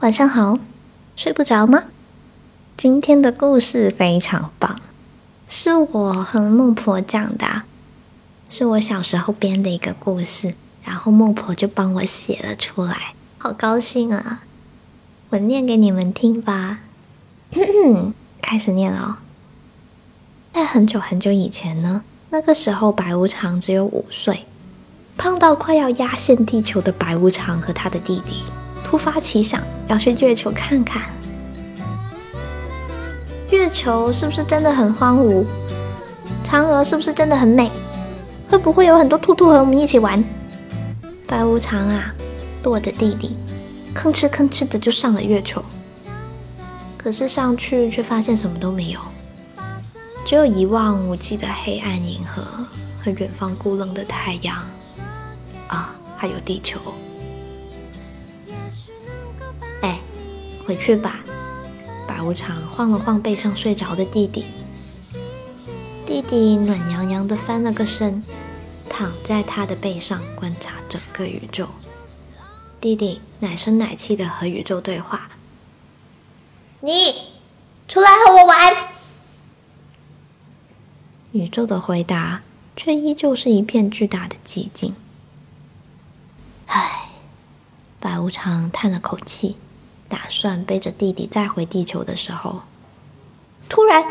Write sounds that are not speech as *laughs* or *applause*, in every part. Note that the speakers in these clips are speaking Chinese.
晚上好，睡不着吗？今天的故事非常棒，是我和孟婆讲的，是我小时候编的一个故事，然后孟婆就帮我写了出来，好高兴啊！我念给你们听吧，*clears throat* 开始念了哦。在很久很久以前呢，那个时候白无常只有五岁，胖到快要压线地球的白无常和他的弟弟，突发奇想要去月球看看。月球是不是真的很荒芜？嫦娥是不是真的很美？会不会有很多兔兔和我们一起玩？白无常啊，剁着弟弟，吭哧吭哧的就上了月球。可是上去却发现什么都没有。只有一望无际的黑暗银河和远方孤冷的太阳，啊，还有地球。回去吧。白无常晃了晃背上睡着的弟弟，弟弟暖洋洋的翻了个身，躺在他的背上观察整个宇宙。弟弟奶声奶气的和宇宙对话：“你出来和我玩。”宇宙的回答却依旧是一片巨大的寂静。唉，白无常叹了口气，打算背着弟弟再回地球的时候，突然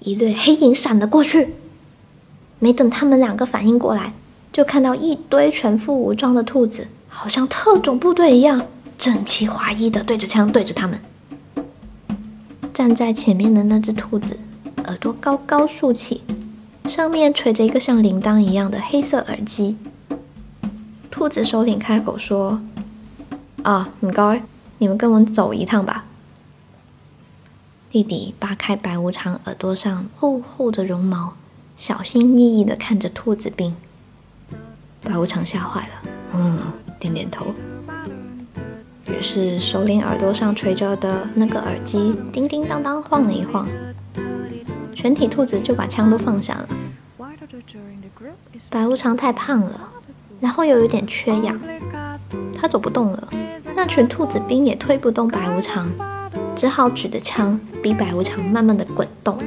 一掠黑影闪了过去。没等他们两个反应过来，就看到一堆全副武装的兔子，好像特种部队一样，整齐划一的对着枪对着他们。站在前面的那只兔子。耳朵高高竖起，上面垂着一个像铃铛一样的黑色耳机。兔子首领开口说：“啊，唔该，你们跟我走一趟吧。”弟弟扒开白无常耳朵上厚厚的绒毛，小心翼翼地看着兔子兵。白无常吓坏了，嗯，点点头。于是首领耳朵上垂着的那个耳机叮叮当当晃了一晃。全体兔子就把枪都放下了。白无常太胖了，然后又有点缺氧，他走不动了。那群兔子兵也推不动白无常，只好举着枪逼白无常慢慢的滚动。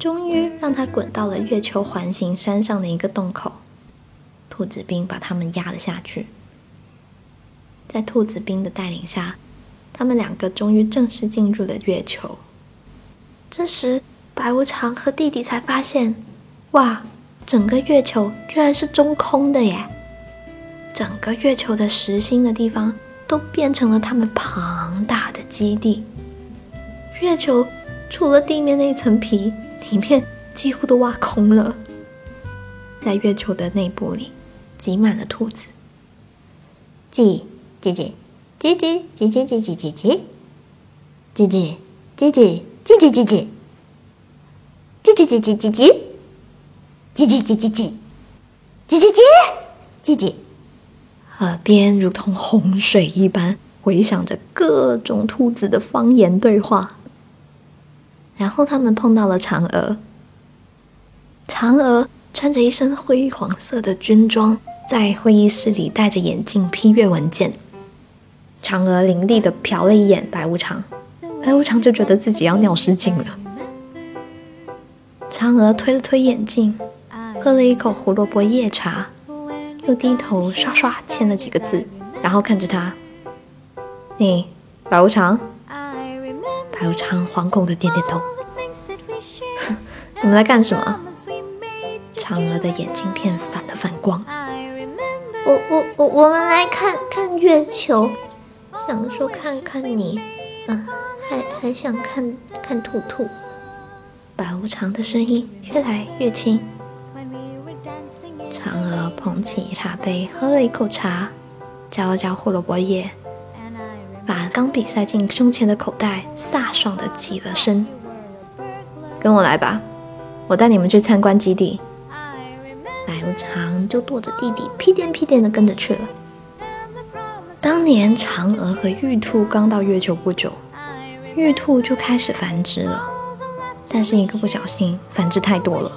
终于让他滚到了月球环形山上的一个洞口，兔子兵把他们压了下去。在兔子兵的带领下，他们两个终于正式进入了月球。这时，白无常和弟弟才发现，哇，整个月球居然是中空的耶！整个月球的实心的地方都变成了他们庞大的基地。月球除了地面那层皮，里面几乎都挖空了。在月球的内部里，挤满了兔子。叽叽叽叽叽叽叽叽叽叽叽叽叽叽叽。叽叽叽叽，叽叽叽叽叽叽，叽叽叽叽叽，叽叽叽，叽叽，耳边如同洪水一般回响着各种兔子的方言对话。然后他们碰到了嫦娥，嫦娥穿着一身灰黄色的军装，在会议室里戴着眼镜批阅文件。嫦娥凌厉的瞟了一眼白无常。白无常就觉得自己要尿失禁了。嫦娥推了推眼镜，喝了一口胡萝卜叶茶，又低头刷刷签了几个字，然后看着他：“你，白无常。”白无常惶恐的点点头：“ *laughs* 哼你们来干什么？”嫦娥的眼睛片反了反光：“我、我、我，我们来看看月球，想说看看你，嗯。”还还想看看兔兔，白无常的声音越来越轻。嫦娥捧起茶杯，喝了一口茶，嚼了嚼胡萝卜叶，把钢笔塞进胸前的口袋，飒爽的起了身：“跟我来吧，我带你们去参观基地。”白无常就跺着弟弟，屁颠屁颠的跟着去了。当年嫦娥和玉兔刚到月球不久。玉兔就开始繁殖了，但是一个不小心繁殖太多了。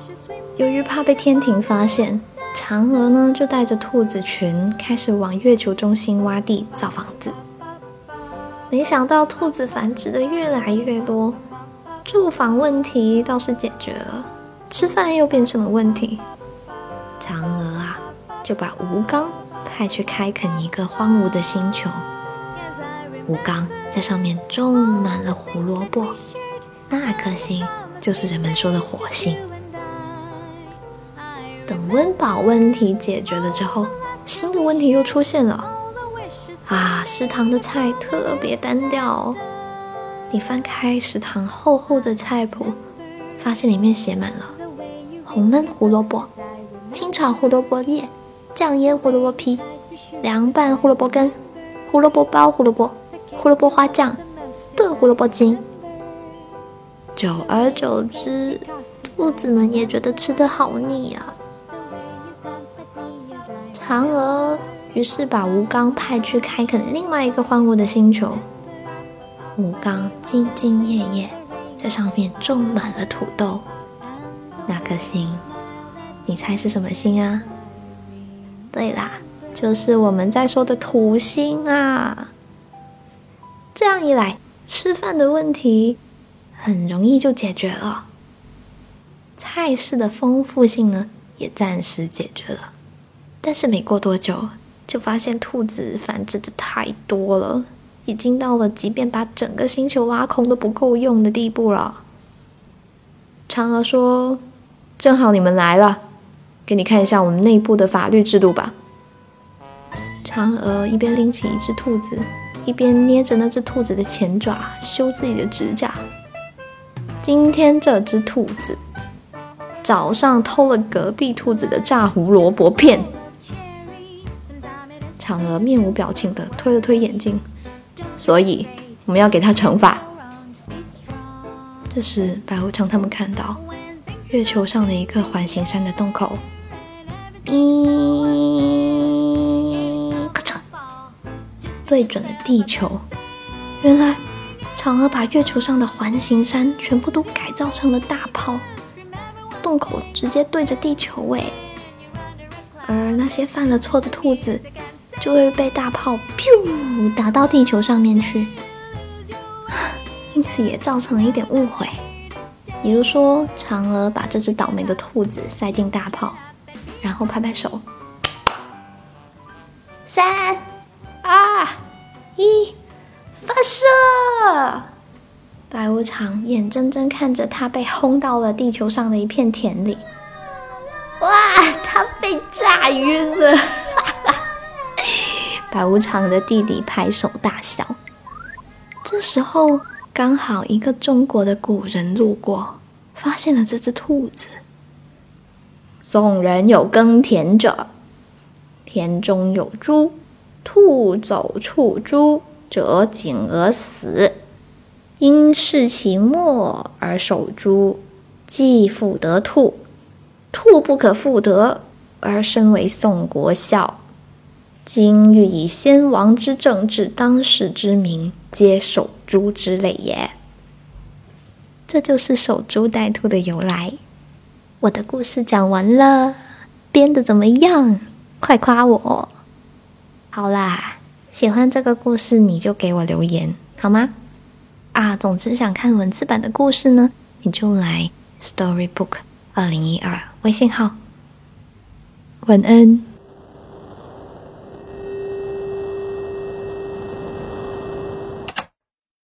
由于怕被天庭发现，嫦娥呢就带着兔子群开始往月球中心挖地造房子。没想到兔子繁殖的越来越多，住房问题倒是解决了，吃饭又变成了问题。嫦娥啊，就把吴刚派去开垦一个荒芜的星球。吴刚在上面种满了胡萝卜，那颗星就是人们说的火星。温饱问题解决了之后，新的问题又出现了。啊，食堂的菜特别单调。你翻开食堂厚厚的菜谱，发现里面写满了红焖胡萝卜、清炒胡萝卜叶、酱腌胡萝卜皮、凉拌胡萝卜根、胡萝卜包胡萝卜、胡萝卜花酱、炖胡萝卜筋。久而久之，兔子们也觉得吃的好腻啊。嫦娥。于是把吴刚派去开垦另外一个荒芜的星球。吴刚兢兢业业，在上面种满了土豆。那颗星，你猜是什么星啊？对啦，就是我们在说的土星啊。这样一来，吃饭的问题很容易就解决了。菜式的丰富性呢，也暂时解决了。但是没过多久。就发现兔子繁殖的太多了，已经到了即便把整个星球挖空都不够用的地步了。嫦娥说：“正好你们来了，给你看一下我们内部的法律制度吧。”嫦娥一边拎起一只兔子，一边捏着那只兔子的前爪修自己的指甲。今天这只兔子早上偷了隔壁兔子的炸胡萝卜片。嫦娥面无表情的推了推眼镜，所以我们要给他惩罚。这时，白无常他们看到月球上的一个环形山的洞口，咦，咔嚓，对准了地球。原来，嫦娥把月球上的环形山全部都改造成了大炮，洞口直接对着地球哎。而那些犯了错的兔子。就会被大炮“噗”打到地球上面去，因此也造成了一点误会。比如说，嫦娥把这只倒霉的兔子塞进大炮，然后拍拍手，三、二、一，发射！白无常眼睁睁看着他被轰到了地球上的一片田里，哇，他被炸晕了。白无常的弟弟拍手大笑。这时候，刚好一个中国的古人路过，发现了这只兔子。宋人有耕田者，田中有猪，兔走触猪，折颈而死。因视其末而守猪，既复得兔。兔不可复得，而身为宋国笑。今欲以先王之政治当世之民，皆守株之类也。这就是守株待兔的由来。我的故事讲完了，编的怎么样？快夸我！好啦，喜欢这个故事你就给我留言好吗？啊，总之想看文字版的故事呢，你就来 Storybook 二零一二微信号。晚安。